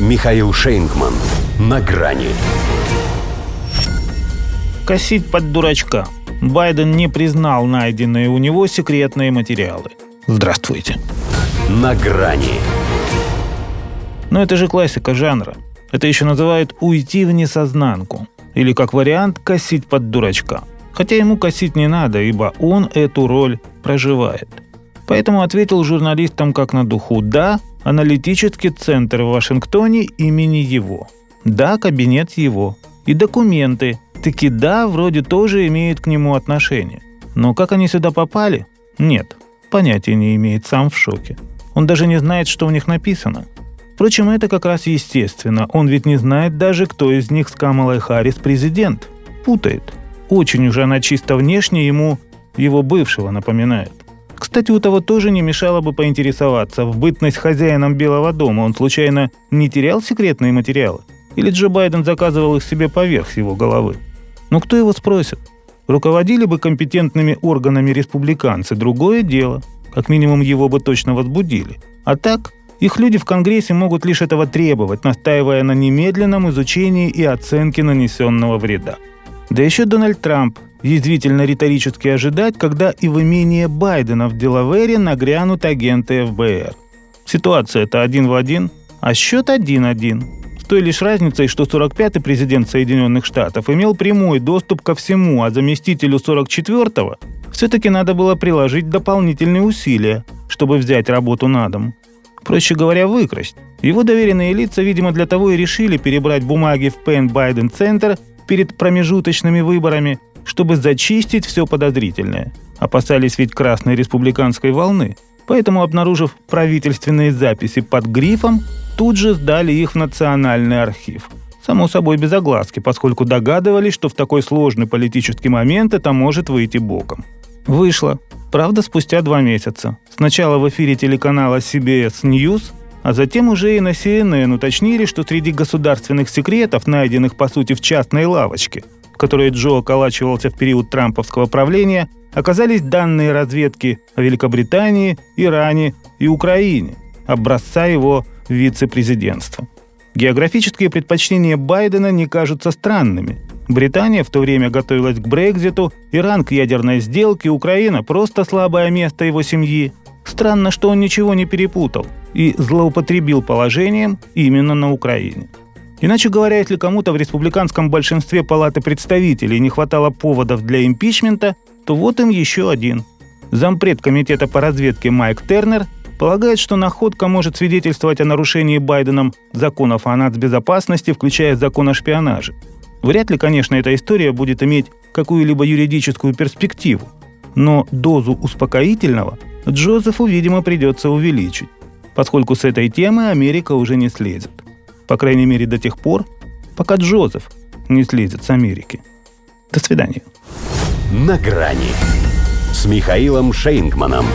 Михаил Шейнгман. На грани. Косить под дурачка. Байден не признал найденные у него секретные материалы. Здравствуйте. На грани. Но это же классика жанра. Это еще называют «уйти в несознанку». Или как вариант «косить под дурачка». Хотя ему косить не надо, ибо он эту роль проживает. Поэтому ответил журналистам как на духу «Да, аналитический центр в Вашингтоне имени его. Да, кабинет его. И документы. Таки да, вроде тоже имеют к нему отношение. Но как они сюда попали? Нет, понятия не имеет, сам в шоке. Он даже не знает, что в них написано. Впрочем, это как раз естественно. Он ведь не знает даже, кто из них с Камалой Харрис президент. Путает. Очень уже она чисто внешне ему его бывшего напоминает. Кстати, у того тоже не мешало бы поинтересоваться, в бытность хозяином Белого дома он случайно не терял секретные материалы? Или Джо Байден заказывал их себе поверх его головы? Но кто его спросит? Руководили бы компетентными органами республиканцы, другое дело. Как минимум его бы точно возбудили. А так, их люди в Конгрессе могут лишь этого требовать, настаивая на немедленном изучении и оценке нанесенного вреда. Да еще Дональд Трамп язвительно риторически ожидать, когда и в имение Байдена в Делавере нагрянут агенты ФБР. Ситуация-то один в один, а счет один-один. С той лишь разницей, что 45-й президент Соединенных Штатов имел прямой доступ ко всему, а заместителю 44-го все-таки надо было приложить дополнительные усилия, чтобы взять работу на дом. Проще говоря, выкрасть. Его доверенные лица, видимо, для того и решили перебрать бумаги в Пен Байден Центр перед промежуточными выборами, чтобы зачистить все подозрительное. Опасались ведь красной республиканской волны. Поэтому, обнаружив правительственные записи под грифом, тут же сдали их в Национальный архив. Само собой без огласки, поскольку догадывались, что в такой сложный политический момент это может выйти боком. Вышло. Правда, спустя два месяца. Сначала в эфире телеканала CBS News, а затем уже и на CNN уточнили, что среди государственных секретов, найденных по сути в частной лавочке, в которой Джо околачивался в период трамповского правления, оказались данные разведки о Великобритании, Иране и Украине, образца его вице-президентства. Географические предпочтения Байдена не кажутся странными. Британия в то время готовилась к Брекзиту, Иран к ядерной сделке, Украина – просто слабое место его семьи. Странно, что он ничего не перепутал и злоупотребил положением именно на Украине. Иначе говоря, если кому-то в республиканском большинстве Палаты представителей не хватало поводов для импичмента, то вот им еще один. Зампред комитета по разведке Майк Тернер полагает, что находка может свидетельствовать о нарушении Байденом законов о нацбезопасности, включая закон о шпионаже. Вряд ли, конечно, эта история будет иметь какую-либо юридическую перспективу, но дозу успокоительного Джозефу, видимо, придется увеличить, поскольку с этой темы Америка уже не слезет. По крайней мере, до тех пор, пока Джозеф не слезет с Америки. До свидания. На грани с Михаилом Шейнгманом.